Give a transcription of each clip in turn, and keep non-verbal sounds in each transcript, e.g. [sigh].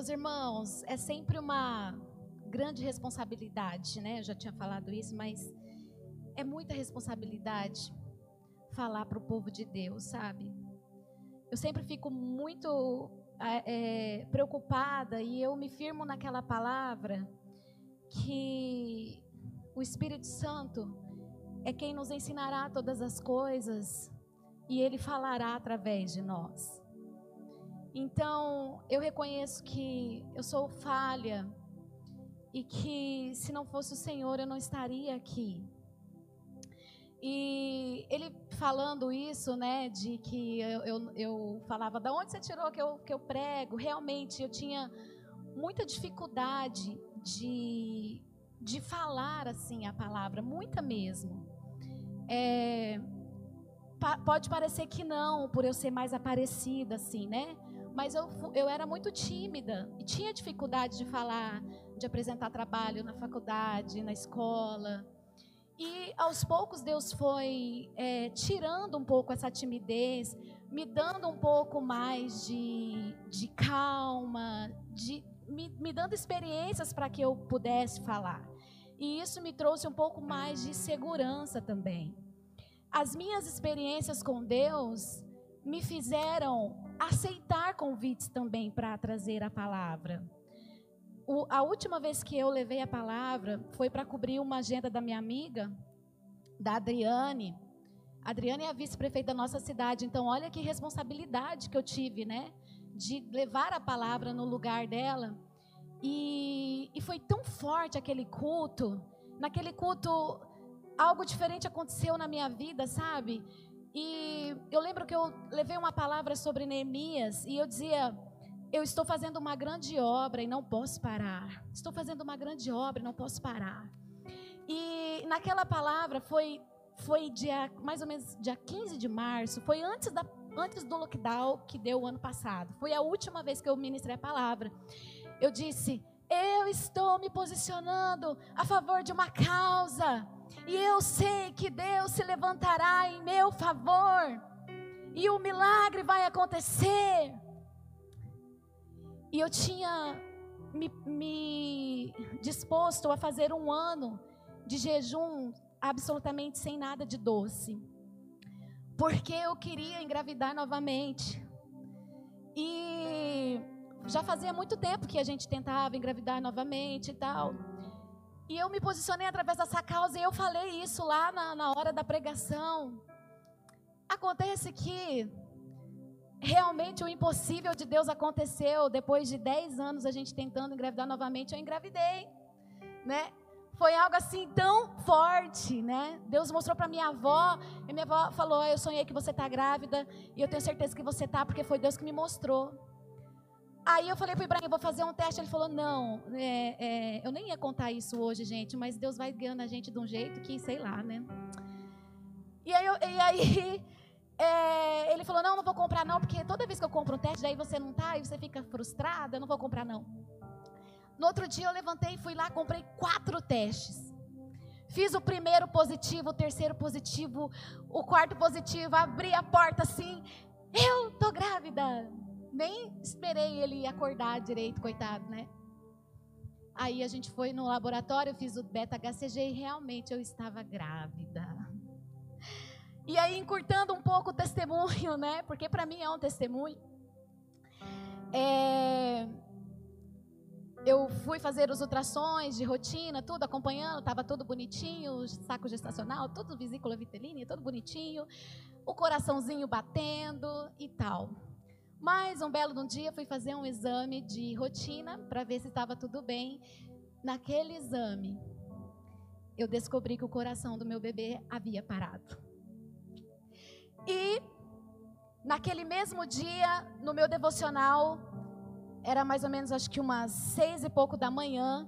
Meus irmãos, é sempre uma grande responsabilidade, né? Eu já tinha falado isso, mas é muita responsabilidade falar para o povo de Deus, sabe? Eu sempre fico muito é, preocupada e eu me firmo naquela palavra que o Espírito Santo é quem nos ensinará todas as coisas e ele falará através de nós. Então, eu reconheço que eu sou falha e que se não fosse o Senhor eu não estaria aqui. E ele falando isso, né, de que eu, eu, eu, falava, da onde você tirou que eu, que eu prego? Realmente, eu tinha muita dificuldade de, de falar, assim, a palavra, muita mesmo. É, pa, pode parecer que não, por eu ser mais aparecida, assim, né? Mas eu, eu era muito tímida e tinha dificuldade de falar, de apresentar trabalho na faculdade, na escola. E aos poucos Deus foi é, tirando um pouco essa timidez, me dando um pouco mais de, de calma, de, me, me dando experiências para que eu pudesse falar. E isso me trouxe um pouco mais de segurança também. As minhas experiências com Deus me fizeram aceitar convites também para trazer a palavra o, a última vez que eu levei a palavra foi para cobrir uma agenda da minha amiga, da Adriane. A Adriane é a vice-prefeita da nossa cidade, então olha que responsabilidade que eu tive, né? De levar a palavra no lugar dela. E, e foi tão forte aquele culto. Naquele culto, algo diferente aconteceu na minha vida, sabe? E eu lembro que eu levei uma palavra sobre Neemias e eu dizia eu estou fazendo uma grande obra e não posso parar. Estou fazendo uma grande obra e não posso parar. E naquela palavra foi foi dia mais ou menos dia 15 de março, foi antes da antes do lockdown que deu o ano passado. Foi a última vez que eu ministrei a palavra. Eu disse: "Eu estou me posicionando a favor de uma causa, e eu sei que Deus se levantará em meu favor, e o milagre vai acontecer." E eu tinha me, me disposto a fazer um ano de jejum absolutamente sem nada de doce. Porque eu queria engravidar novamente. E já fazia muito tempo que a gente tentava engravidar novamente e tal. E eu me posicionei através dessa causa e eu falei isso lá na, na hora da pregação. Acontece que realmente o impossível de Deus aconteceu. Depois de 10 anos a gente tentando engravidar novamente, eu engravidei, né? Foi algo assim tão forte, né? Deus mostrou para minha avó, e minha avó falou: "Eu sonhei que você está grávida, e eu tenho certeza que você está, porque foi Deus que me mostrou". Aí eu falei para o Ibrahim, vou fazer um teste. Ele falou, não, é, é, eu nem ia contar isso hoje, gente, mas Deus vai guiando a gente de um jeito que, sei lá, né? E aí, eu, e aí [laughs] é, ele falou: Não, não vou comprar, não, porque toda vez que eu compro um teste, daí você não tá, e você fica frustrada, eu não vou comprar, não. No outro dia eu levantei fui lá, comprei quatro testes. Fiz o primeiro positivo, o terceiro positivo, o quarto positivo, abri a porta assim, eu tô grávida. Nem esperei ele acordar direito, coitado, né? Aí a gente foi no laboratório, fiz o beta-HCG e realmente eu estava grávida. E aí, encurtando um pouco o testemunho, né? Porque para mim é um testemunho. É, eu fui fazer os ultrassons de rotina, tudo acompanhando, estava tudo bonitinho, saco gestacional, tudo vesícula vitelina, tudo bonitinho, o coraçãozinho batendo e tal. Mas um belo um dia fui fazer um exame de rotina para ver se estava tudo bem. Naquele exame, eu descobri que o coração do meu bebê havia parado. E naquele mesmo dia, no meu devocional, era mais ou menos acho que umas seis e pouco da manhã,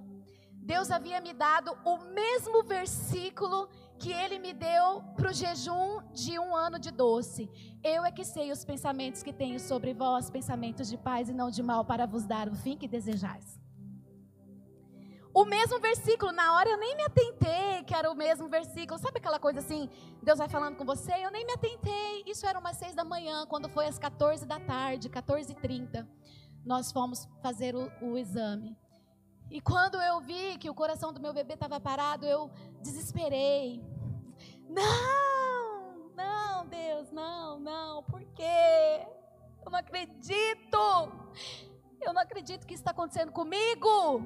Deus havia me dado o mesmo versículo que Ele me deu para o jejum de um ano de doce. Eu é que sei os pensamentos que tenho sobre vós, pensamentos de paz e não de mal, para vos dar o fim que desejais. O mesmo versículo, na hora eu nem me atentei que era o mesmo versículo. Sabe aquela coisa assim, Deus vai falando com você? Eu nem me atentei. Isso era umas seis da manhã, quando foi às 14 da tarde, 14h30. nós fomos fazer o, o exame. E quando eu vi que o coração do meu bebê estava parado, eu desesperei. Não, não, Deus, não, não, por quê? Eu não acredito. Eu não acredito que isso está acontecendo comigo.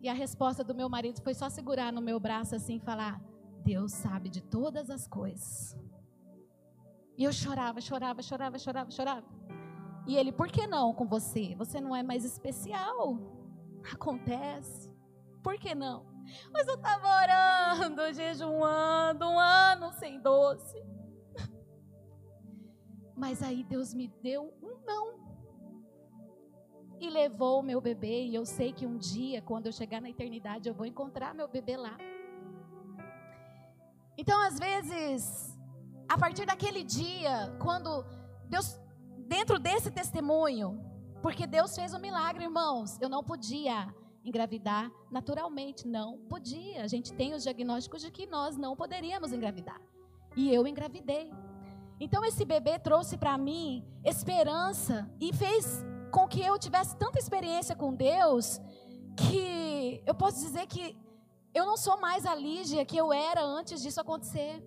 E a resposta do meu marido foi só segurar no meu braço assim e falar: Deus sabe de todas as coisas. E eu chorava, chorava, chorava, chorava, chorava. E ele, por que não com você? Você não é mais especial. Acontece. Por que não? Mas eu estava orando, jejuando, um ano sem doce. Mas aí Deus me deu um não. E levou o meu bebê. E eu sei que um dia, quando eu chegar na eternidade, eu vou encontrar meu bebê lá. Então, às vezes, a partir daquele dia, quando Deus, dentro desse testemunho, porque Deus fez um milagre, irmãos, eu não podia engravidar naturalmente, não podia. A gente tem os diagnósticos de que nós não poderíamos engravidar. E eu engravidei. Então esse bebê trouxe para mim esperança e fez com que eu tivesse tanta experiência com Deus que eu posso dizer que eu não sou mais a Lígia que eu era antes disso acontecer.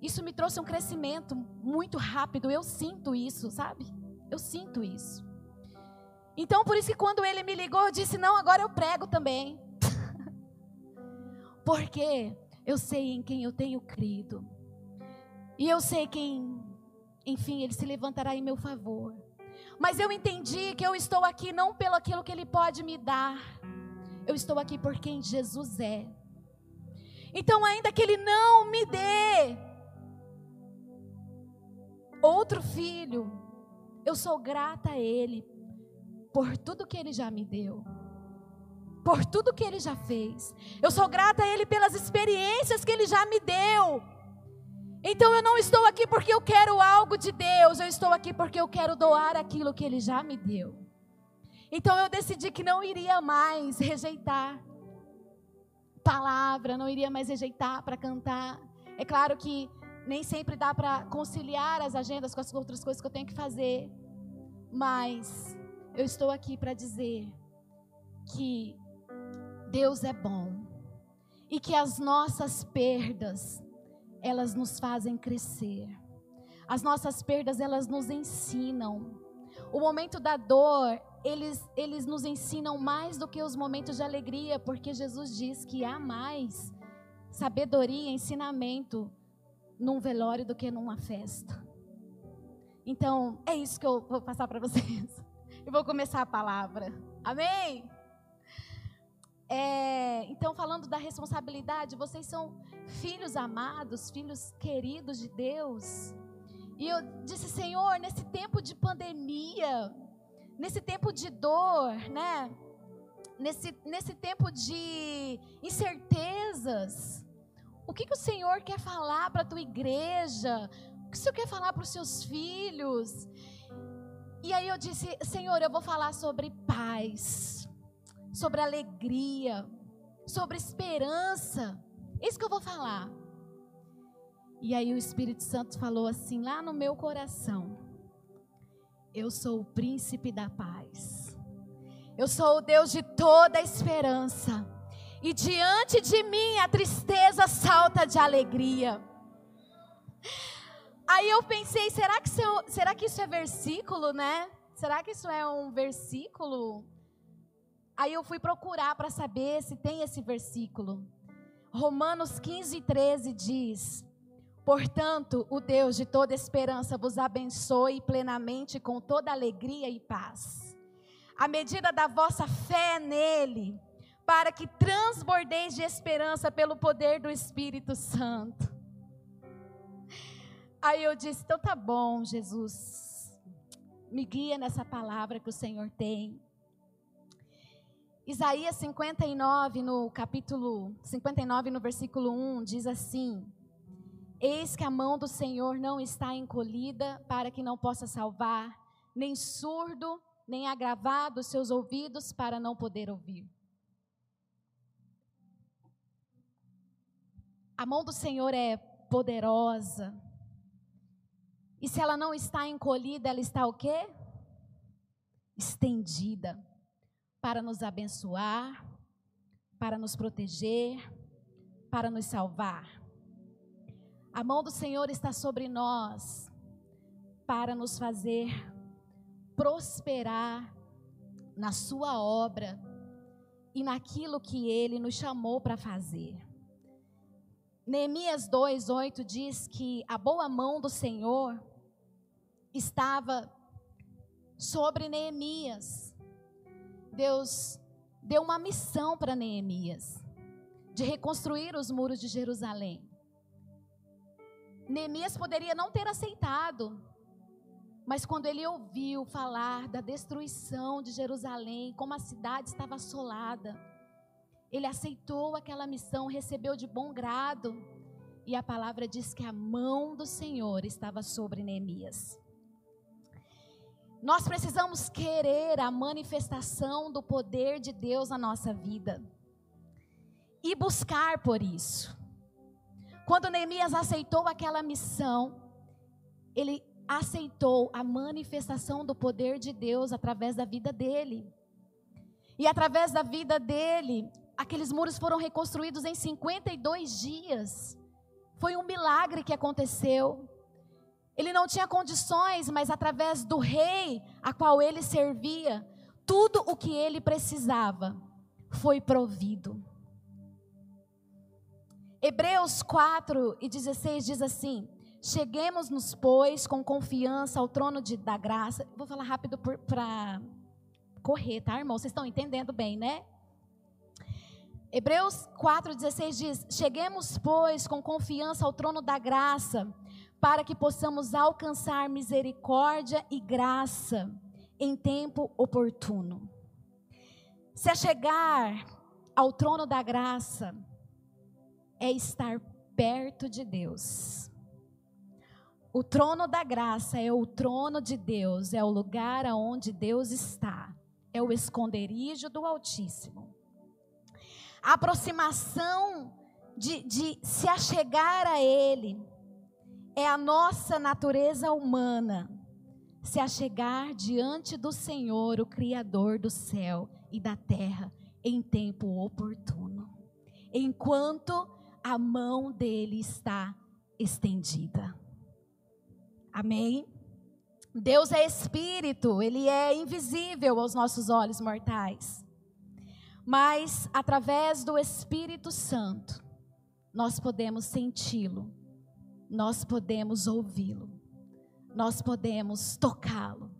Isso me trouxe um crescimento muito rápido. Eu sinto isso, sabe? Eu sinto isso. Então, por isso que quando ele me ligou, eu disse: Não, agora eu prego também. [laughs] Porque eu sei em quem eu tenho crido. E eu sei quem, enfim, ele se levantará em meu favor. Mas eu entendi que eu estou aqui não pelo aquilo que ele pode me dar. Eu estou aqui por quem Jesus é. Então, ainda que ele não me dê outro filho, eu sou grata a ele por tudo que ele já me deu. Por tudo que ele já fez. Eu sou grata a ele pelas experiências que ele já me deu. Então eu não estou aqui porque eu quero algo de Deus, eu estou aqui porque eu quero doar aquilo que ele já me deu. Então eu decidi que não iria mais rejeitar palavra, não iria mais rejeitar para cantar. É claro que nem sempre dá para conciliar as agendas com as outras coisas que eu tenho que fazer, mas eu estou aqui para dizer que Deus é bom e que as nossas perdas elas nos fazem crescer. As nossas perdas elas nos ensinam. O momento da dor, eles eles nos ensinam mais do que os momentos de alegria, porque Jesus diz que há mais sabedoria, ensinamento num velório do que numa festa. Então, é isso que eu vou passar para vocês. Eu vou começar a palavra. Amém? É, então, falando da responsabilidade, vocês são filhos amados, filhos queridos de Deus. E eu disse, Senhor, nesse tempo de pandemia, nesse tempo de dor, né? Nesse, nesse tempo de incertezas, o que, que o Senhor quer falar para a tua igreja? O que o Senhor quer falar para os seus filhos? E aí eu disse, Senhor, eu vou falar sobre paz, sobre alegria, sobre esperança. Isso que eu vou falar. E aí o Espírito Santo falou assim lá no meu coração: Eu sou o príncipe da paz. Eu sou o Deus de toda esperança. E diante de mim a tristeza salta de alegria. Aí eu pensei, será que, é será que isso é versículo, né? Será que isso é um versículo? Aí eu fui procurar para saber se tem esse versículo. Romanos 15, 13 diz: Portanto, o Deus de toda esperança vos abençoe plenamente com toda alegria e paz, à medida da vossa fé nele, para que transbordeis de esperança pelo poder do Espírito Santo. Aí eu disse: então tá bom, Jesus, me guia nessa palavra que o Senhor tem. Isaías 59, no capítulo 59, no versículo 1, diz assim: Eis que a mão do Senhor não está encolhida para que não possa salvar, nem surdo, nem agravado os seus ouvidos para não poder ouvir. A mão do Senhor é poderosa, e se ela não está encolhida, ela está o quê? estendida para nos abençoar, para nos proteger, para nos salvar. A mão do Senhor está sobre nós para nos fazer prosperar na Sua obra e naquilo que Ele nos chamou para fazer. Neemias 2,8 diz que a boa mão do Senhor estava sobre Neemias. Deus deu uma missão para Neemias de reconstruir os muros de Jerusalém. Neemias poderia não ter aceitado, mas quando ele ouviu falar da destruição de Jerusalém, como a cidade estava assolada, ele aceitou aquela missão, recebeu de bom grado, e a palavra diz que a mão do Senhor estava sobre Neemias. Nós precisamos querer a manifestação do poder de Deus na nossa vida e buscar por isso. Quando Neemias aceitou aquela missão, ele aceitou a manifestação do poder de Deus através da vida dele. E através da vida dele, aqueles muros foram reconstruídos em 52 dias. Foi um milagre que aconteceu. Ele não tinha condições, mas através do rei a qual ele servia, tudo o que ele precisava foi provido. Hebreus 4 e 16 diz assim: Cheguemos-nos, pois, com confiança ao trono de, da graça. Vou falar rápido para correr, tá, irmão? Vocês estão entendendo bem, né? Hebreus 4,16 diz: Cheguemos, pois, com confiança ao trono da graça para que possamos alcançar misericórdia e graça em tempo oportuno. Se a chegar ao trono da graça é estar perto de Deus. O trono da graça é o trono de Deus, é o lugar aonde Deus está, é o esconderijo do Altíssimo. A aproximação de, de se achegar a Ele é a nossa natureza humana se achegar diante do Senhor, o Criador do céu e da terra, em tempo oportuno, enquanto a mão dele está estendida. Amém? Deus é espírito, ele é invisível aos nossos olhos mortais. Mas através do Espírito Santo, nós podemos senti-lo nós podemos ouvi-lo, nós podemos tocá-lo,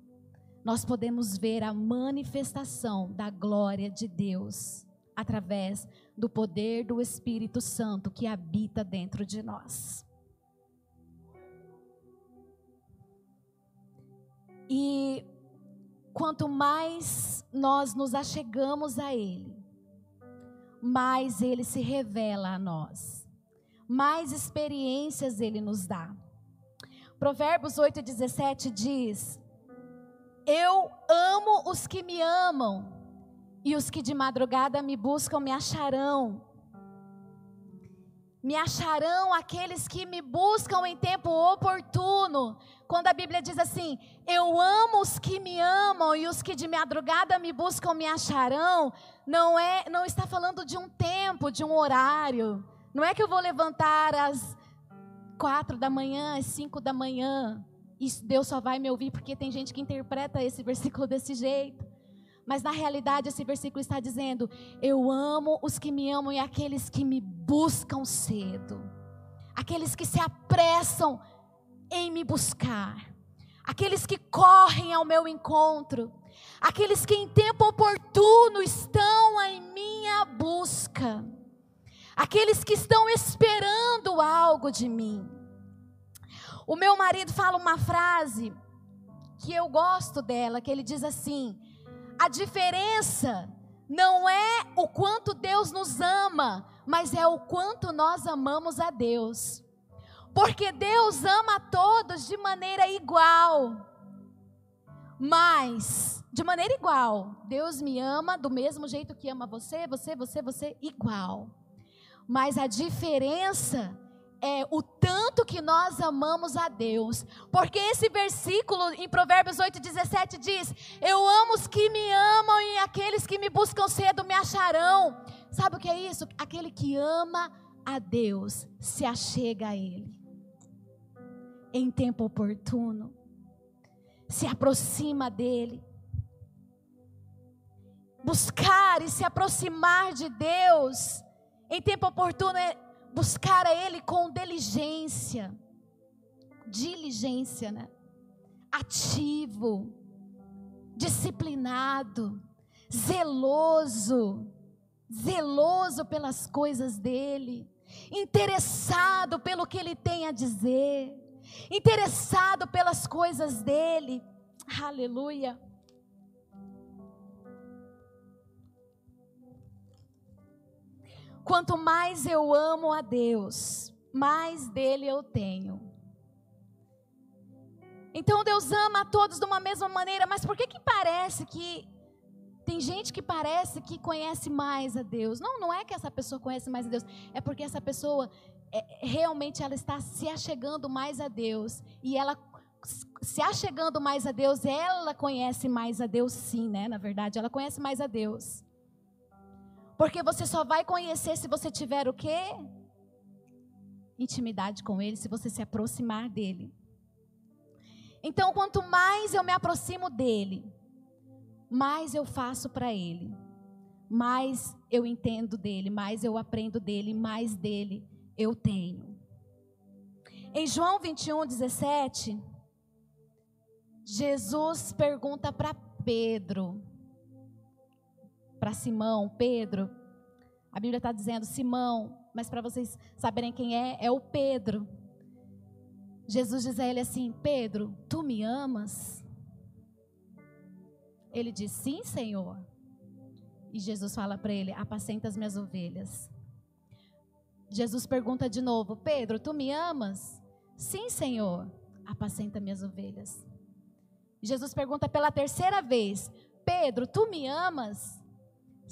nós podemos ver a manifestação da glória de Deus através do poder do Espírito Santo que habita dentro de nós. E quanto mais nós nos achegamos a Ele, mais Ele se revela a nós mais experiências ele nos dá. Provérbios 8,17 diz: Eu amo os que me amam, e os que de madrugada me buscam me acharão. Me acharão aqueles que me buscam em tempo oportuno. Quando a Bíblia diz assim: Eu amo os que me amam e os que de madrugada me buscam me acharão, não é, não está falando de um tempo, de um horário não é que eu vou levantar às quatro da manhã, às cinco da manhã, e Deus só vai me ouvir porque tem gente que interpreta esse [laughs] versículo desse jeito. Mas na realidade esse versículo está dizendo: Eu amo os que me amam e aqueles que me buscam cedo, aqueles que se apressam em me buscar, aqueles que correm ao meu encontro, aqueles que em tempo oportuno estão em minha busca aqueles que estão esperando algo de mim. O meu marido fala uma frase que eu gosto dela, que ele diz assim: a diferença não é o quanto Deus nos ama, mas é o quanto nós amamos a Deus. Porque Deus ama a todos de maneira igual. Mas, de maneira igual, Deus me ama do mesmo jeito que ama você, você, você, você, igual. Mas a diferença é o tanto que nós amamos a Deus. Porque esse versículo em Provérbios 8,17 diz: Eu amo os que me amam e aqueles que me buscam cedo me acharão. Sabe o que é isso? Aquele que ama a Deus se achega a Ele em tempo oportuno, se aproxima dEle. Buscar e se aproximar de Deus em tempo oportuno é buscar a Ele com diligência, diligência, né? Ativo, disciplinado, zeloso, zeloso pelas coisas dele, interessado pelo que ele tem a dizer, interessado pelas coisas dele. Aleluia. Quanto mais eu amo a Deus, mais dele eu tenho. Então Deus ama a todos de uma mesma maneira, mas por que que parece que tem gente que parece que conhece mais a Deus? Não, não é que essa pessoa conhece mais a Deus, é porque essa pessoa é, realmente ela está se achegando mais a Deus e ela se achegando mais a Deus, ela conhece mais a Deus sim, né? Na verdade, ela conhece mais a Deus. Porque você só vai conhecer se você tiver o quê? Intimidade com Ele, se você se aproximar dEle. Então, quanto mais eu me aproximo dEle, mais eu faço para Ele, mais eu entendo dEle, mais eu aprendo dEle, mais dEle eu tenho. Em João 21, 17, Jesus pergunta para Pedro, para Simão, Pedro. A Bíblia está dizendo Simão, mas para vocês saberem quem é, é o Pedro. Jesus diz a ele assim: Pedro, tu me amas? Ele diz: Sim, Senhor. E Jesus fala para ele: Apacenta as minhas ovelhas. Jesus pergunta de novo: Pedro, tu me amas? Sim, Senhor. Apacenta minhas ovelhas. Jesus pergunta pela terceira vez: Pedro, tu me amas?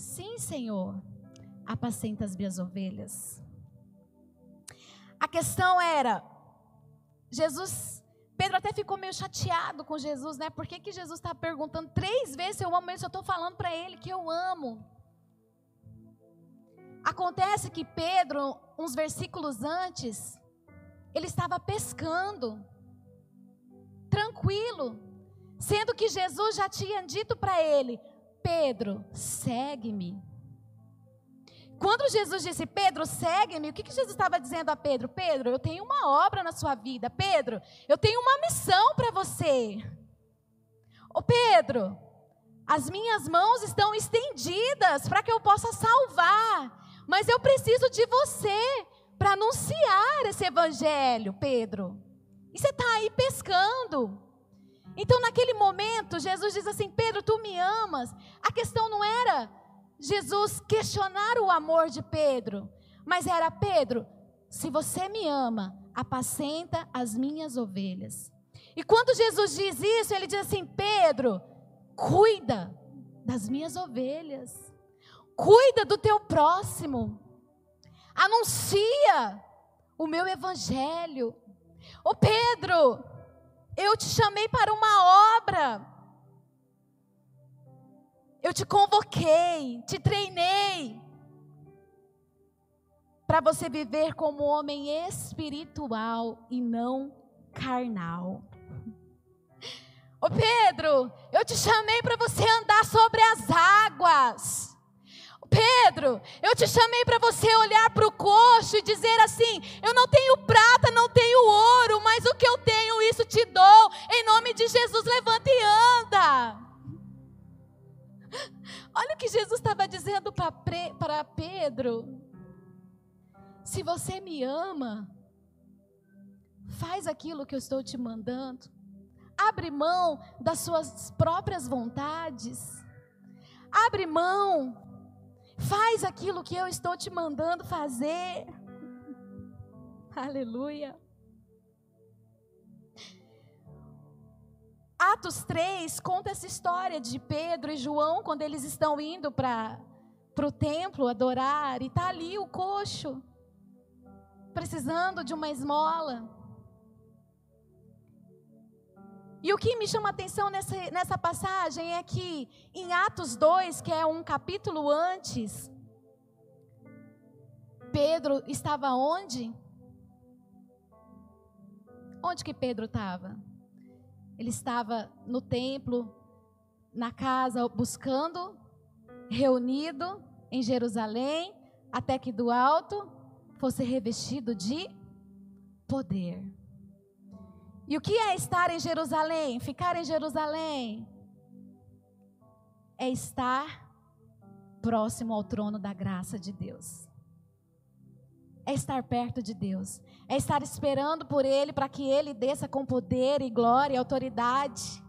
Sim, Senhor, apacenta as minhas ovelhas. A questão era, Jesus, Pedro até ficou meio chateado com Jesus, né? Por que, que Jesus está perguntando três vezes se eu amo ele, se eu estou falando para ele que eu amo? Acontece que Pedro, uns versículos antes, ele estava pescando, tranquilo, sendo que Jesus já tinha dito para ele: Pedro, segue-me. Quando Jesus disse, Pedro, segue-me, o que, que Jesus estava dizendo a Pedro? Pedro, eu tenho uma obra na sua vida. Pedro, eu tenho uma missão para você. Ô Pedro, as minhas mãos estão estendidas para que eu possa salvar, mas eu preciso de você para anunciar esse evangelho, Pedro. E você está aí pescando. Então, naquele momento, Jesus diz assim: Pedro, tu me amas. A questão não era Jesus questionar o amor de Pedro, mas era: Pedro, se você me ama, apacenta as minhas ovelhas. E quando Jesus diz isso, ele diz assim: Pedro, cuida das minhas ovelhas, cuida do teu próximo, anuncia o meu evangelho. Ô Pedro, eu te chamei para uma obra. Eu te convoquei, te treinei para você viver como homem espiritual e não carnal. Ô Pedro, eu te chamei para você andar sobre as águas. Pedro, eu te chamei para você olhar para o coxo e dizer assim: Eu não tenho prata, não tenho ouro, mas o que eu tenho, isso te dou. Em nome de Jesus, levanta e anda. Olha o que Jesus estava dizendo para Pedro. Se você me ama, faz aquilo que eu estou te mandando. Abre mão das suas próprias vontades. Abre mão Faz aquilo que eu estou te mandando fazer. [laughs] Aleluia. Atos 3 conta essa história de Pedro e João quando eles estão indo para o templo adorar e está ali o coxo. precisando de uma esmola. E o que me chama a atenção nessa, nessa passagem é que em Atos 2, que é um capítulo antes, Pedro estava onde? Onde que Pedro estava? Ele estava no templo, na casa, buscando, reunido em Jerusalém, até que do alto fosse revestido de poder. E o que é estar em Jerusalém? Ficar em Jerusalém é estar próximo ao trono da graça de Deus. É estar perto de Deus. É estar esperando por Ele para que Ele desça com poder e glória e autoridade.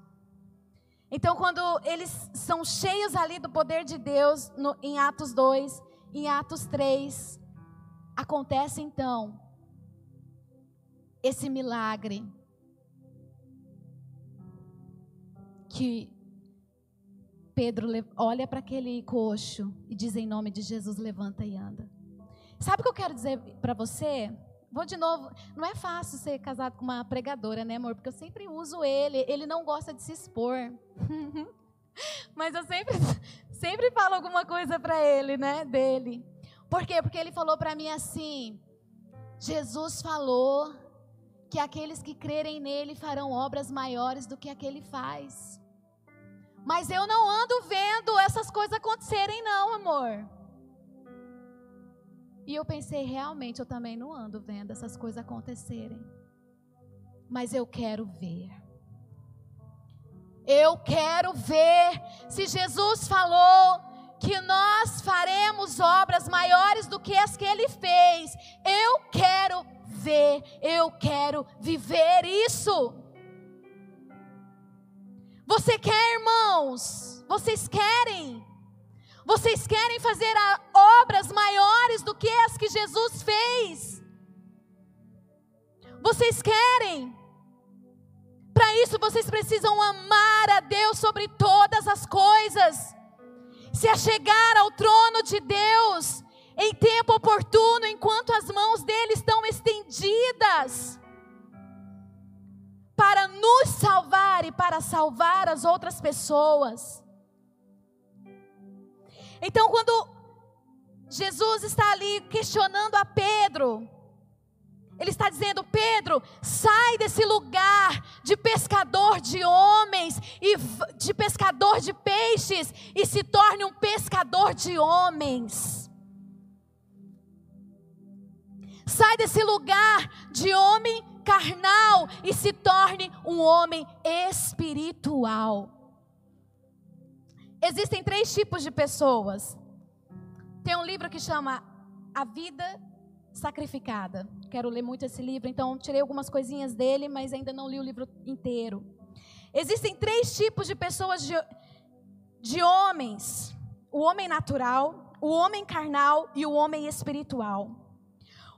Então, quando eles são cheios ali do poder de Deus, no, em Atos 2, em Atos 3, acontece então esse milagre que Pedro olha para aquele coxo e diz em nome de Jesus, levanta e anda. Sabe o que eu quero dizer para você? Vou de novo, não é fácil ser casado com uma pregadora, né, amor? Porque eu sempre uso ele, ele não gosta de se expor. [laughs] Mas eu sempre, [laughs] sempre falo alguma coisa para ele, né, dele. Por quê? Porque ele falou para mim assim: Jesus falou que aqueles que crerem nele farão obras maiores do que aquele faz. Mas eu não ando vendo essas coisas acontecerem, não, amor. E eu pensei, realmente, eu também não ando vendo essas coisas acontecerem. Mas eu quero ver. Eu quero ver se Jesus falou que nós faremos obras maiores do que as que ele fez. Eu quero ver, eu quero viver isso. Você quer, irmãos? Vocês querem? Vocês querem fazer obras maiores do que as que Jesus fez? Vocês querem? Para isso vocês precisam amar a Deus sobre todas as coisas, se achegar ao trono de Deus em tempo oportuno, enquanto as mãos dele estão estendidas para nos salvar e para salvar as outras pessoas. Então, quando Jesus está ali questionando a Pedro, ele está dizendo: Pedro, sai desse lugar de pescador de homens e de pescador de peixes e se torne um pescador de homens. Sai desse lugar de homem carnal e se torne um homem espiritual. Existem três tipos de pessoas. Tem um livro que chama A Vida Sacrificada. Quero ler muito esse livro, então tirei algumas coisinhas dele, mas ainda não li o livro inteiro. Existem três tipos de pessoas, de, de homens: o homem natural, o homem carnal e o homem espiritual.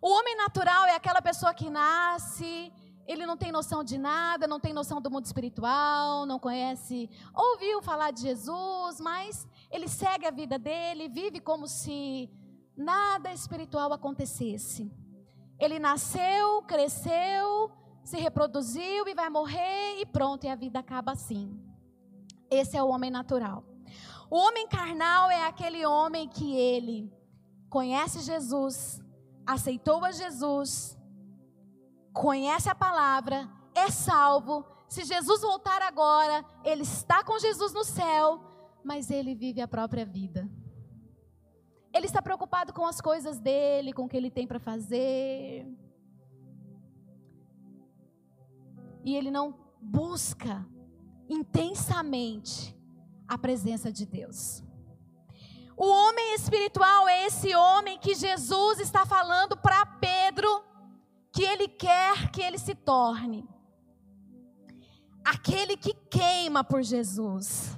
O homem natural é aquela pessoa que nasce, ele não tem noção de nada, não tem noção do mundo espiritual, não conhece, ouviu falar de Jesus, mas ele segue a vida dele, vive como se nada espiritual acontecesse. Ele nasceu, cresceu, se reproduziu e vai morrer e pronto, e a vida acaba assim. Esse é o homem natural. O homem carnal é aquele homem que ele conhece Jesus, aceitou a Jesus, conhece a palavra, é salvo. Se Jesus voltar agora, ele está com Jesus no céu, mas ele vive a própria vida. Ele está preocupado com as coisas dele, com o que ele tem para fazer. E ele não busca intensamente a presença de Deus. O homem espiritual é esse homem que Jesus está falando para Pedro que ele quer que ele se torne. Aquele que queima por Jesus.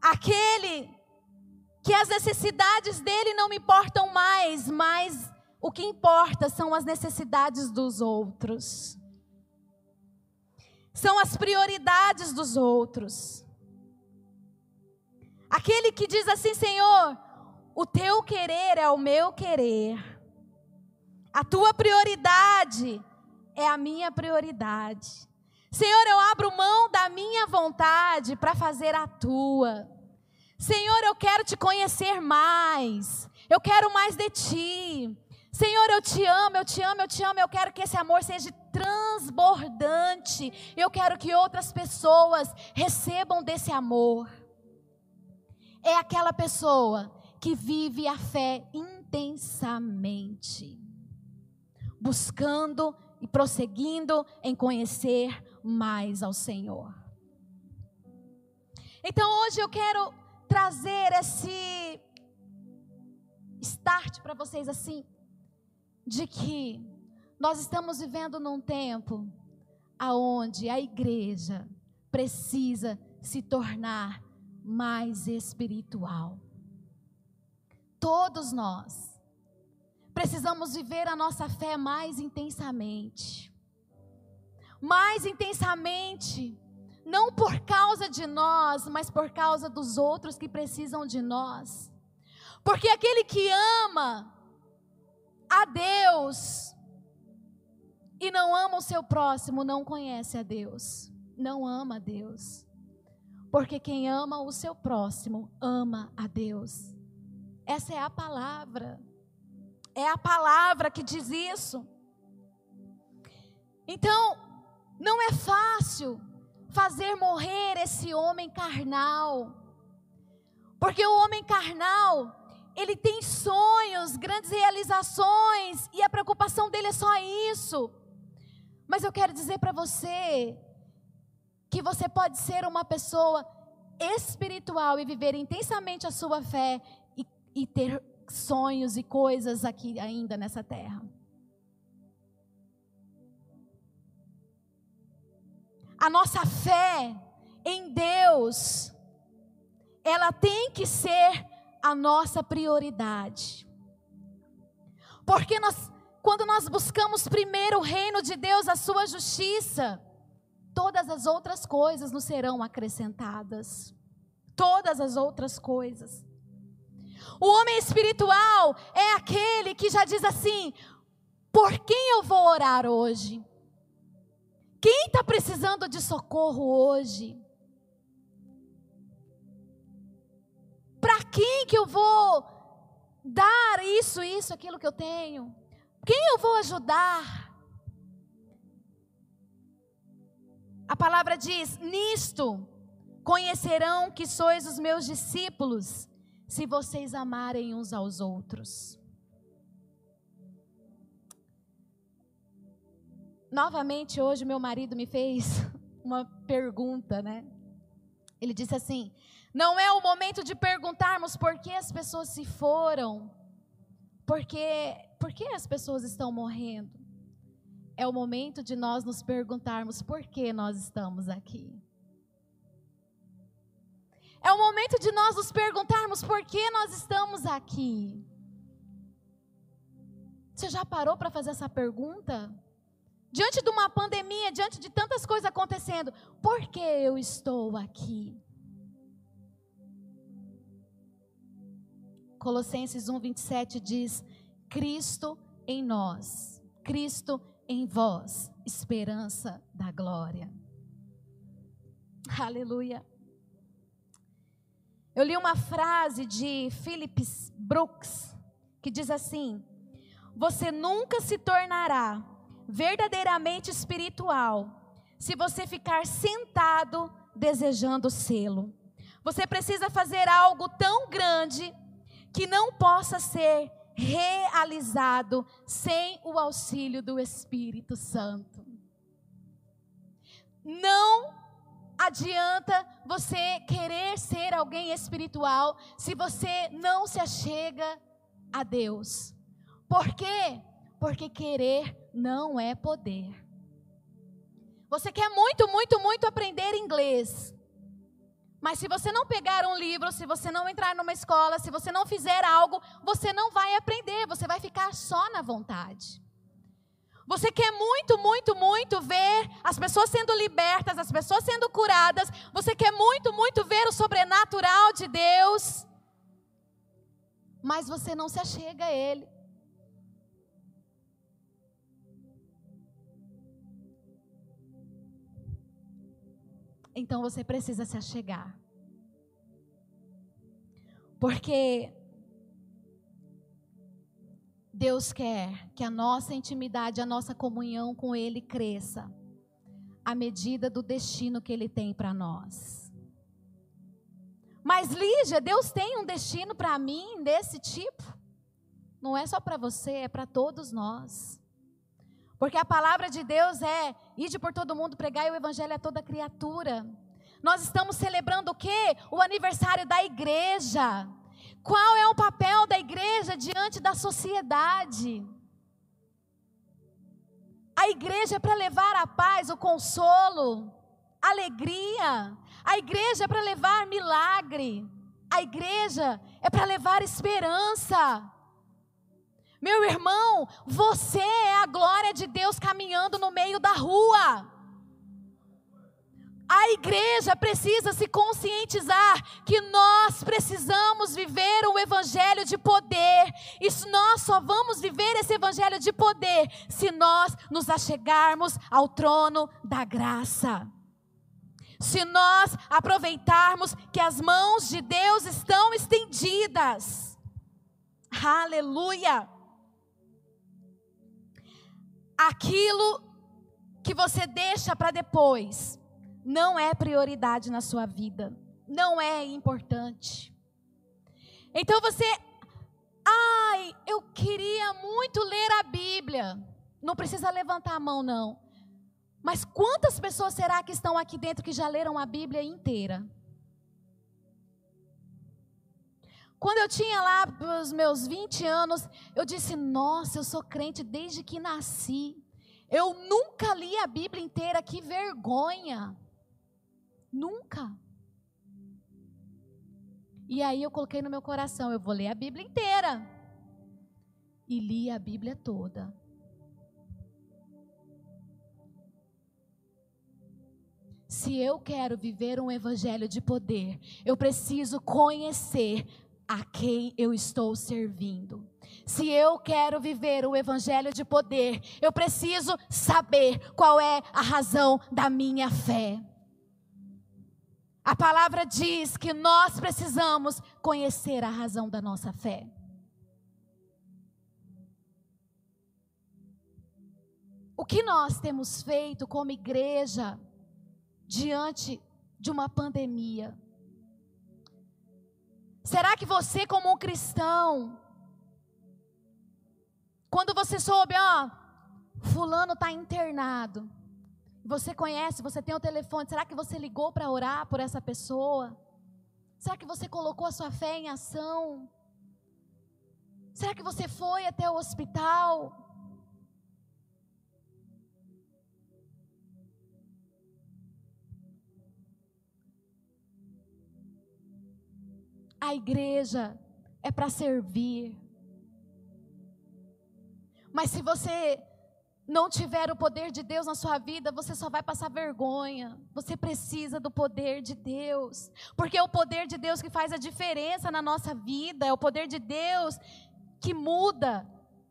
Aquele que as necessidades dele não me importam mais, mas o que importa são as necessidades dos outros. São as prioridades dos outros. Aquele que diz assim: Senhor, o teu querer é o meu querer. A tua prioridade é a minha prioridade. Senhor, eu abro mão da minha vontade para fazer a tua. Senhor, eu quero te conhecer mais. Eu quero mais de ti. Senhor, eu te amo, eu te amo, eu te amo. Eu quero que esse amor seja transbordante. Eu quero que outras pessoas recebam desse amor. É aquela pessoa que vive a fé intensamente, buscando e prosseguindo em conhecer mais ao Senhor. Então hoje eu quero trazer esse start para vocês assim, de que nós estamos vivendo num tempo aonde a igreja precisa se tornar mais espiritual. Todos nós precisamos viver a nossa fé mais intensamente. Mais intensamente, não por causa de nós, mas por causa dos outros que precisam de nós. Porque aquele que ama a Deus e não ama o seu próximo não conhece a Deus, não ama a Deus. Porque quem ama o seu próximo ama a Deus. Essa é a palavra. É a palavra que diz isso. Então, não é fácil fazer morrer esse homem carnal. Porque o homem carnal, ele tem sonhos, grandes realizações, e a preocupação dele é só isso. Mas eu quero dizer para você que você pode ser uma pessoa espiritual e viver intensamente a sua fé e, e ter sonhos e coisas aqui ainda nessa terra. A nossa fé em Deus, ela tem que ser a nossa prioridade. Porque nós, quando nós buscamos primeiro o reino de Deus, a sua justiça, todas as outras coisas nos serão acrescentadas. Todas as outras coisas. O homem espiritual é aquele que já diz assim: por quem eu vou orar hoje? Quem está precisando de socorro hoje? Para quem que eu vou dar isso, isso, aquilo que eu tenho? Quem eu vou ajudar? A palavra diz: Nisto conhecerão que sois os meus discípulos, se vocês amarem uns aos outros. Novamente, hoje, meu marido me fez [laughs] uma pergunta, né? Ele disse assim: não é o momento de perguntarmos por que as pessoas se foram, porque, por que as pessoas estão morrendo. É o momento de nós nos perguntarmos por que nós estamos aqui. É o momento de nós nos perguntarmos por que nós estamos aqui. Você já parou para fazer essa pergunta? Diante de uma pandemia, diante de tantas coisas acontecendo, por que eu estou aqui? Colossenses 1, 27 diz: Cristo em nós, Cristo em vós, esperança da glória. Aleluia. Eu li uma frase de Philip Brooks que diz assim: Você nunca se tornará verdadeiramente espiritual se você ficar sentado desejando sê-lo. Você precisa fazer algo tão grande que não possa ser realizado sem o auxílio do Espírito Santo. Não adianta você querer ser alguém espiritual se você não se achega a Deus. Por quê? Porque querer não é poder. Você quer muito, muito, muito aprender inglês. Mas se você não pegar um livro, se você não entrar numa escola, se você não fizer algo, você não vai aprender, você vai ficar só na vontade. Você quer muito, muito, muito ver as pessoas sendo libertas, as pessoas sendo curadas. Você quer muito, muito ver o sobrenatural de Deus. Mas você não se achega a Ele. Então você precisa se achegar. Porque Deus quer que a nossa intimidade, a nossa comunhão com Ele cresça à medida do destino que Ele tem para nós. Mas Lígia, Deus tem um destino para mim desse tipo? Não é só para você, é para todos nós. Porque a palavra de Deus é: ide por todo mundo, pregai o evangelho a toda criatura. Nós estamos celebrando o quê? O aniversário da igreja. Qual é o papel da igreja diante da sociedade? A igreja é para levar a paz, o consolo, a alegria. A igreja é para levar milagre. A igreja é para levar esperança. Meu irmão, você é a glória de Deus caminhando no meio da rua. A igreja precisa se conscientizar que nós precisamos viver um evangelho de poder. E nós só vamos viver esse evangelho de poder se nós nos achegarmos ao trono da graça. Se nós aproveitarmos que as mãos de Deus estão estendidas. Aleluia! Aquilo que você deixa para depois não é prioridade na sua vida, não é importante. Então você, ai, eu queria muito ler a Bíblia. Não precisa levantar a mão, não. Mas quantas pessoas será que estão aqui dentro que já leram a Bíblia inteira? Quando eu tinha lá os meus 20 anos, eu disse: Nossa, eu sou crente desde que nasci. Eu nunca li a Bíblia inteira, que vergonha. Nunca. E aí eu coloquei no meu coração, eu vou ler a Bíblia inteira. E li a Bíblia toda. Se eu quero viver um evangelho de poder, eu preciso conhecer a quem eu estou servindo. Se eu quero viver o evangelho de poder, eu preciso saber qual é a razão da minha fé. A palavra diz que nós precisamos conhecer a razão da nossa fé. O que nós temos feito como igreja diante de uma pandemia? Será que você, como um cristão, quando você soube, ó, Fulano está internado, você conhece, você tem o telefone. Será que você ligou para orar por essa pessoa? Será que você colocou a sua fé em ação? Será que você foi até o hospital? A igreja é para servir. Mas se você não tiver o poder de Deus na sua vida, você só vai passar vergonha. Você precisa do poder de Deus, porque é o poder de Deus que faz a diferença na nossa vida, é o poder de Deus que muda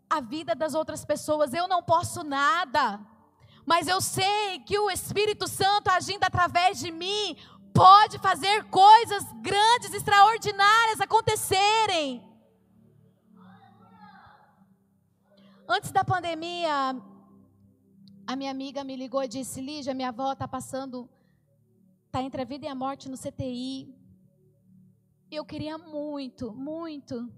a vida das outras pessoas. Eu não posso nada, mas eu sei que o Espírito Santo agindo através de mim pode fazer coisas grandes, extraordinárias acontecerem. Antes da pandemia, a minha amiga me ligou e disse: Lígia, minha avó está passando, está entre a vida e a morte no CTI. Eu queria muito, muito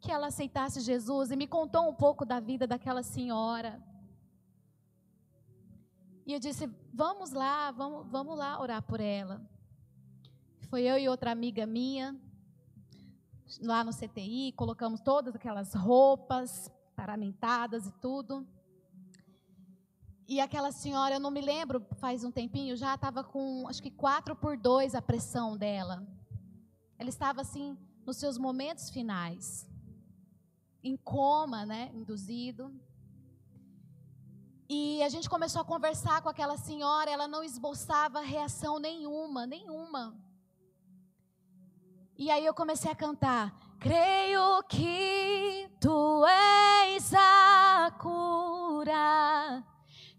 que ela aceitasse Jesus e me contou um pouco da vida daquela senhora. E eu disse: vamos lá, vamos, vamos lá orar por ela. Foi eu e outra amiga minha lá no CTI, colocamos todas aquelas roupas paramentadas e tudo. E aquela senhora, eu não me lembro, faz um tempinho, já estava com, acho que 4 por 2 a pressão dela. Ela estava assim, nos seus momentos finais. Em coma, né, induzido. E a gente começou a conversar com aquela senhora, ela não esboçava reação nenhuma, nenhuma. E aí eu comecei a cantar: Creio que tu és a cura.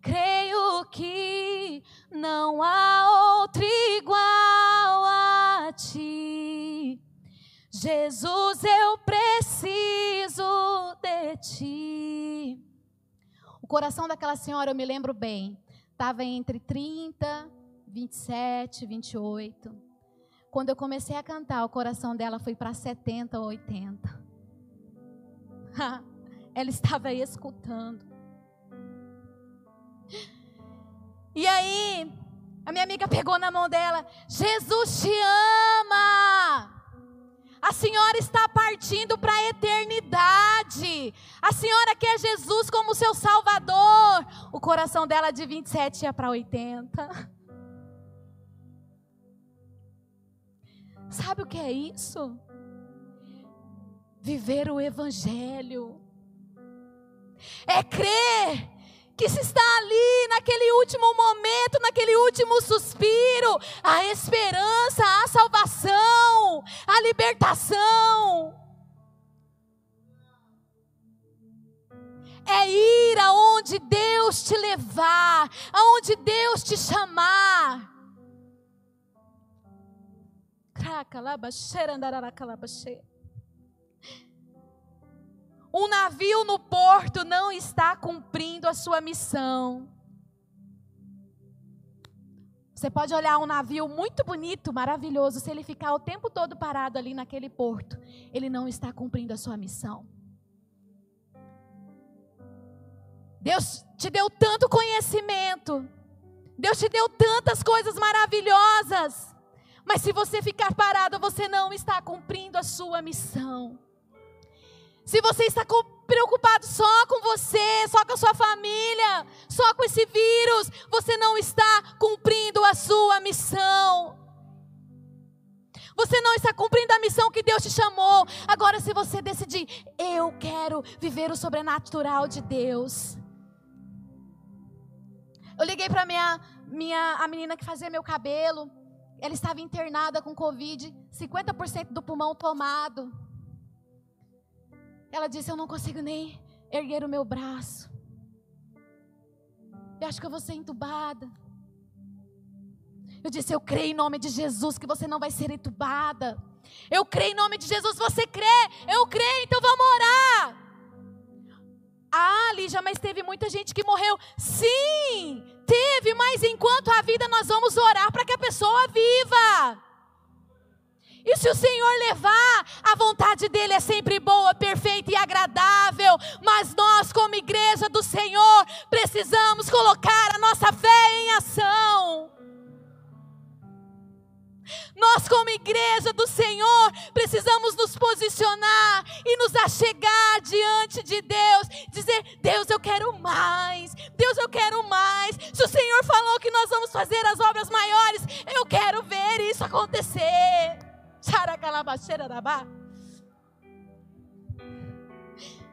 Creio que não há outro igual a ti. Jesus, eu preciso de ti. O coração daquela senhora, eu me lembro bem, estava entre 30, 27, 28. Quando eu comecei a cantar, o coração dela foi para 70 ou 80. [laughs] Ela estava escutando. E aí, a minha amiga pegou na mão dela: Jesus te ama. A senhora está partindo para a eternidade. A senhora quer Jesus como seu salvador. O coração dela de 27 ia para 80. [laughs] Sabe o que é isso? Viver o Evangelho. É crer que se está ali naquele último momento, naquele último suspiro, a esperança, a salvação, a libertação. É ir aonde Deus te levar, aonde Deus te chamar. Um navio no porto não está cumprindo a sua missão. Você pode olhar um navio muito bonito, maravilhoso, se ele ficar o tempo todo parado ali naquele porto, ele não está cumprindo a sua missão. Deus te deu tanto conhecimento, Deus te deu tantas coisas maravilhosas, mas se você ficar parado, você não está cumprindo a sua missão. Se você está preocupado só com você, só com a sua família, só com esse vírus, você não está cumprindo a sua missão. Você não está cumprindo a missão que Deus te chamou. Agora, se você decidir, eu quero viver o sobrenatural de Deus. Eu liguei para minha, minha a menina que fazia meu cabelo. Ela estava internada com Covid, 50% do pulmão tomado. Ela disse: Eu não consigo nem erguer o meu braço. Eu acho que eu vou ser entubada. Eu disse: Eu creio em nome de Jesus que você não vai ser entubada. Eu creio em nome de Jesus. Você crê? Eu creio, então vamos orar. Ah, Lígia, mas teve muita gente que morreu. Sim, teve, mas enquanto a vida, nós vamos orar para que a pessoa viva. E se o Senhor levar, a vontade dele é sempre boa, perfeita e agradável. Mas nós, como igreja do Senhor, precisamos colocar a nossa fé em ação. Nós, como igreja do Senhor, precisamos nos posicionar e nos achegar diante de Deus, dizer: Deus, eu quero mais, Deus, eu quero mais. Se o Senhor falou que nós vamos fazer as obras maiores, eu quero ver isso acontecer.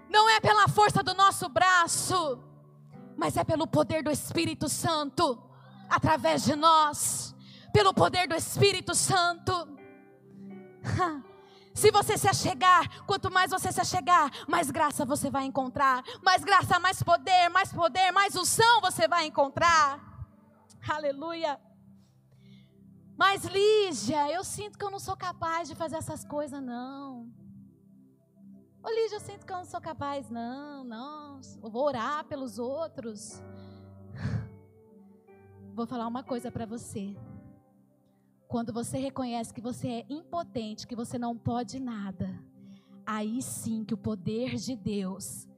Não é pela força do nosso braço, mas é pelo poder do Espírito Santo através de nós, pelo poder do Espírito Santo. [laughs] Se você se achegar, quanto mais você se achegar, mais graça você vai encontrar. Mais graça, mais poder, mais poder, mais unção você vai encontrar. Aleluia. Mas Lígia, eu sinto que eu não sou capaz de fazer essas coisas, não. Ô Lígia, eu sinto que eu não sou capaz, não, não. Eu vou orar pelos outros. [laughs] Vou falar uma coisa para você. Quando você reconhece que você é impotente, que você não pode nada, aí sim que o poder de Deus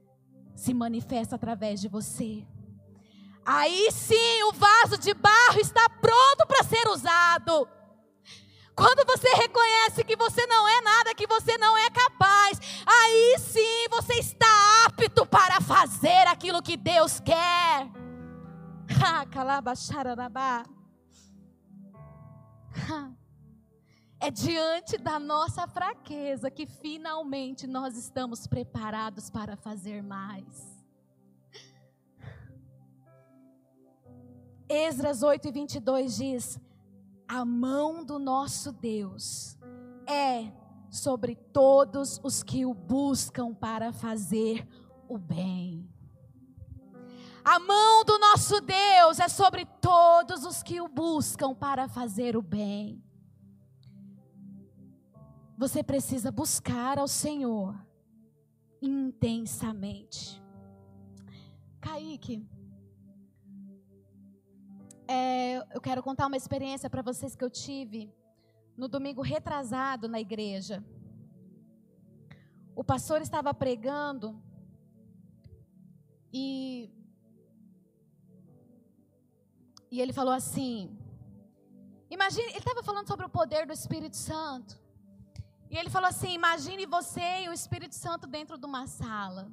se manifesta através de você. Aí sim o vaso de barro está pronto para ser usado. Quando você reconhece que você não é nada, que você não é capaz, aí sim você está apto para fazer aquilo que Deus quer. [laughs] [laughs] É diante da nossa fraqueza que finalmente nós estamos preparados para fazer mais. [laughs] Esdras 8 e 22 diz: A mão do nosso Deus é sobre todos os que o buscam para fazer o bem. A mão do nosso Deus é sobre todos os que o buscam para fazer o bem. você precisa buscar ao Senhor intensamente. Kaique, é, eu quero contar uma experiência para vocês que eu tive no domingo retrasado na igreja. O pastor estava pregando e e ele falou assim: Imagine, ele estava falando sobre o poder do Espírito Santo. E ele falou assim: Imagine você e o Espírito Santo dentro de uma sala.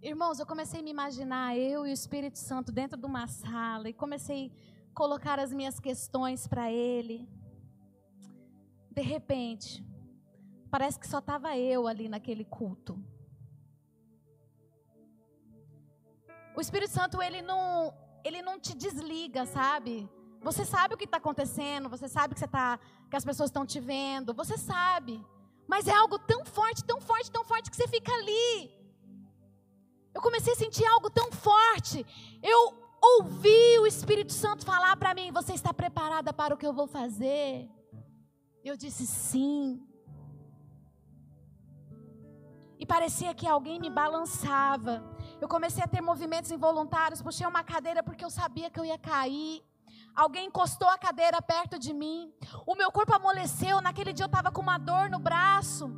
Irmãos, eu comecei a me imaginar eu e o Espírito Santo dentro de uma sala e comecei a colocar as minhas questões para ele. De repente, parece que só estava eu ali naquele culto. O Espírito Santo, ele não, ele não te desliga, sabe? Você sabe o que está acontecendo, você sabe que, você tá, que as pessoas estão te vendo, você sabe. Mas é algo tão forte, tão forte, tão forte que você fica ali. Eu comecei a sentir algo tão forte. Eu ouvi o Espírito Santo falar para mim: Você está preparada para o que eu vou fazer? Eu disse sim. E parecia que alguém me balançava. Eu comecei a ter movimentos involuntários, puxei uma cadeira porque eu sabia que eu ia cair. Alguém encostou a cadeira perto de mim. O meu corpo amoleceu. Naquele dia eu estava com uma dor no braço.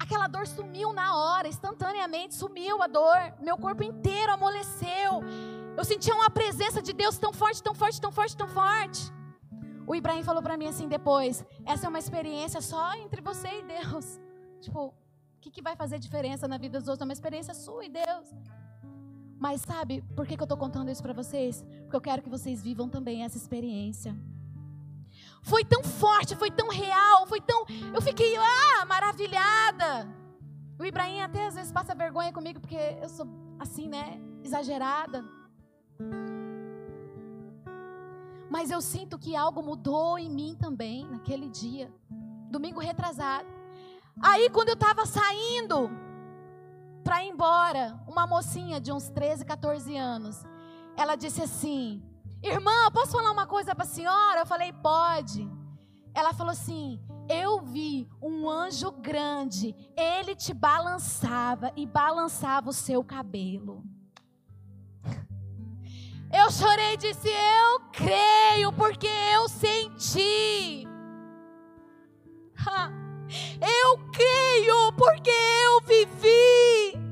Aquela dor sumiu na hora, instantaneamente sumiu a dor. Meu corpo inteiro amoleceu. Eu sentia uma presença de Deus tão forte, tão forte, tão forte, tão forte. O Ibrahim falou para mim assim depois: essa é uma experiência só entre você e Deus. Tipo, que, que vai fazer diferença na vida dos outros? É uma experiência sua e Deus. Mas sabe por que, que eu estou contando isso para vocês? Porque eu quero que vocês vivam também essa experiência. Foi tão forte, foi tão real, foi tão. Eu fiquei ah, maravilhada. O Ibrahim até às vezes passa vergonha comigo porque eu sou assim, né? Exagerada. Mas eu sinto que algo mudou em mim também naquele dia. Domingo retrasado. Aí, quando eu estava saindo para ir embora, uma mocinha de uns 13, 14 anos, ela disse assim: Irmã, posso falar uma coisa para a senhora? Eu falei: Pode. Ela falou assim: Eu vi um anjo grande, ele te balançava e balançava o seu cabelo. [laughs] Eu chorei e disse: Eu creio, porque eu senti. [laughs] Ha. Eu creio porque eu vivi.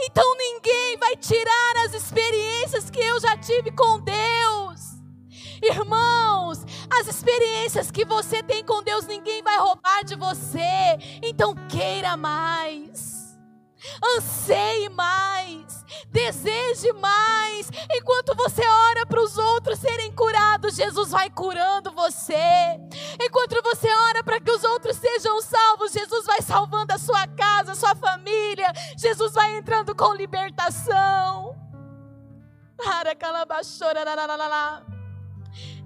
Então ninguém vai tirar as experiências que eu já tive com Deus. Irmãos, as experiências que você tem com Deus, ninguém vai roubar de você. Então queira mais anseie mais, deseje mais. Enquanto você ora para os outros serem curados, Jesus vai curando você. Enquanto você ora para que os outros sejam salvos, Jesus vai salvando a sua casa, a sua família. Jesus vai entrando com libertação.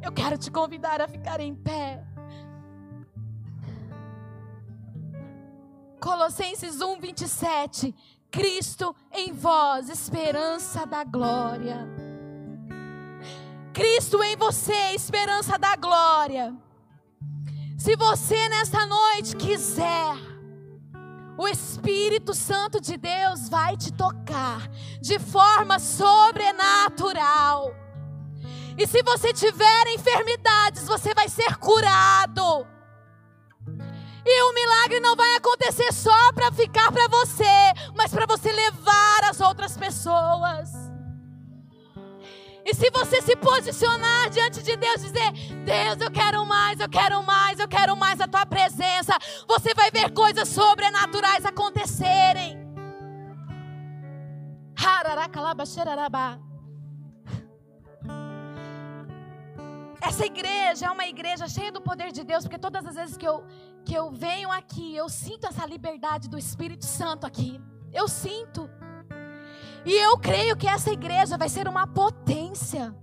Eu quero te convidar a ficar em pé. Colossenses 1, 27. Cristo em vós, esperança da glória. Cristo em você, esperança da glória. Se você nesta noite quiser, o Espírito Santo de Deus vai te tocar de forma sobrenatural. E se você tiver enfermidades, você vai ser curado. E o milagre não vai acontecer só para ficar para você, mas para você levar as outras pessoas. E se você se posicionar diante de Deus, dizer: Deus, eu quero mais, eu quero mais, eu quero mais a tua presença, você vai ver coisas sobrenaturais acontecerem. Essa igreja é uma igreja cheia do poder de Deus, porque todas as vezes que eu, que eu venho aqui, eu sinto essa liberdade do Espírito Santo aqui. Eu sinto. E eu creio que essa igreja vai ser uma potência.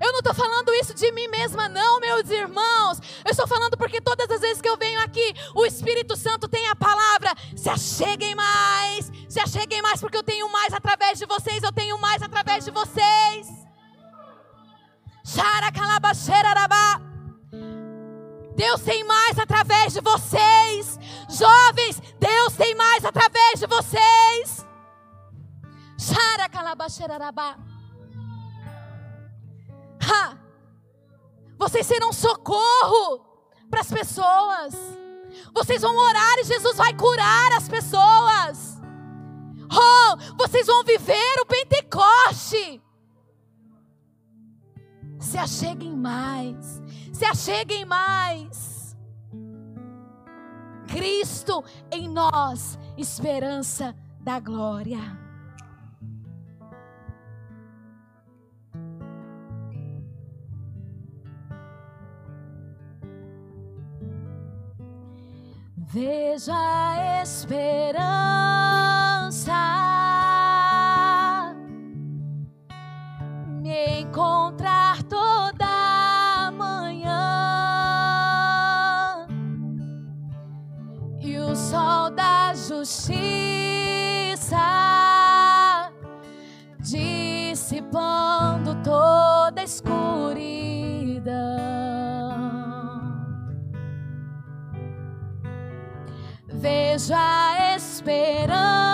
Eu não estou falando isso de mim mesma, não, meus irmãos. Eu estou falando porque todas as vezes que eu venho aqui, o Espírito Santo tem a palavra. Se acheguem mais, se acheguem mais, porque eu tenho mais através de vocês, eu tenho mais através de vocês. Deus tem mais através de vocês. Jovens, Deus tem mais através de vocês. Ha! Vocês serão socorro para as pessoas. Vocês vão orar e Jesus vai curar as pessoas. Oh, vocês vão viver o Pentecoste. Se acheguem mais. Se acheguem mais. Cristo em nós, esperança da glória. Veja a esperança justiça dissipando toda escuridão. vejo a esperança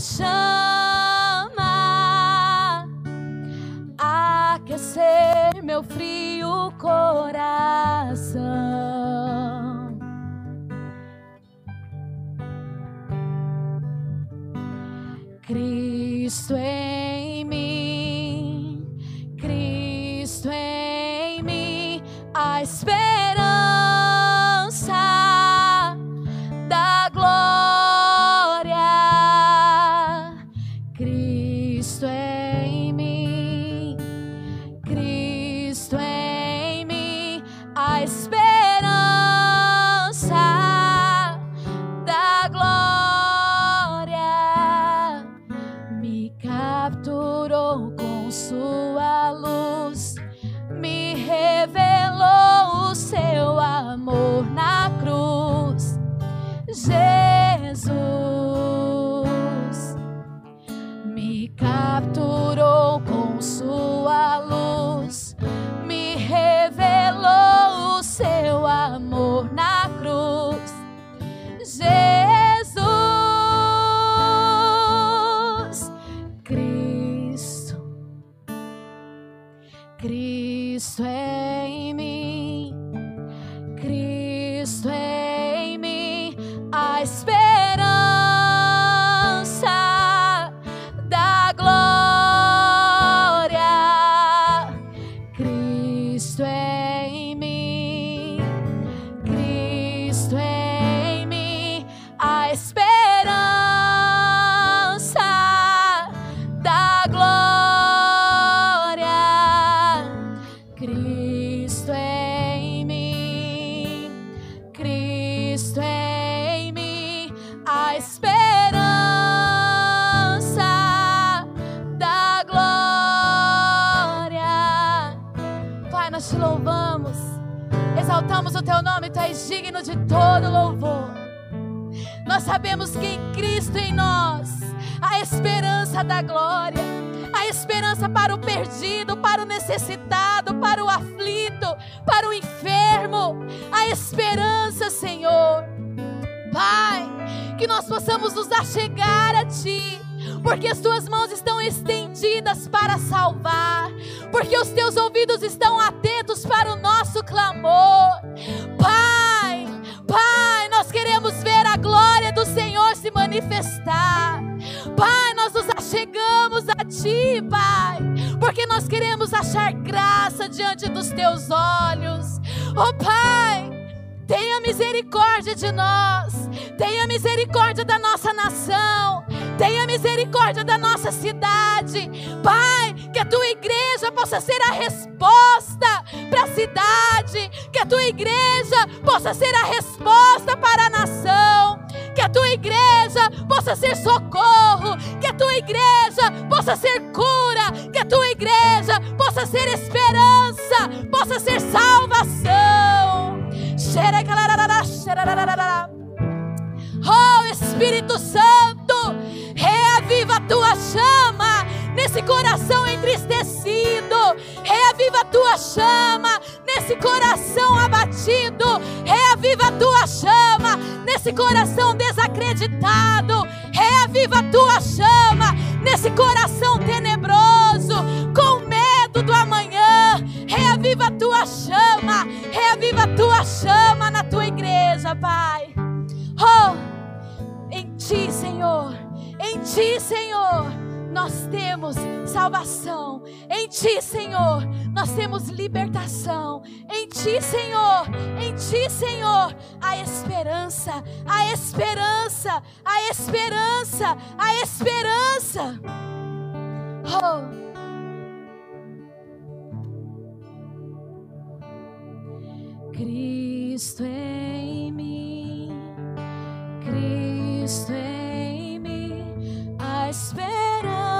chama aquecer meu frio coração. Cristo em possa ser esperança, possa ser salva Oh Espírito Santo, reaviva a tua chama nesse coração entristecido, reaviva a tua chama nesse coração abatido, reaviva a tua chama nesse coração desacreditado, reaviva a tua chama nesse coração tenebroso, Pai. Oh, em Ti, Senhor, em Ti, Senhor nós temos salvação. Em Ti, Senhor, nós temos libertação. Em Ti, Senhor, em Ti, Senhor, a esperança, a esperança, a esperança, a esperança. Oh. Cristo em mim, Cristo em mim, a esperança.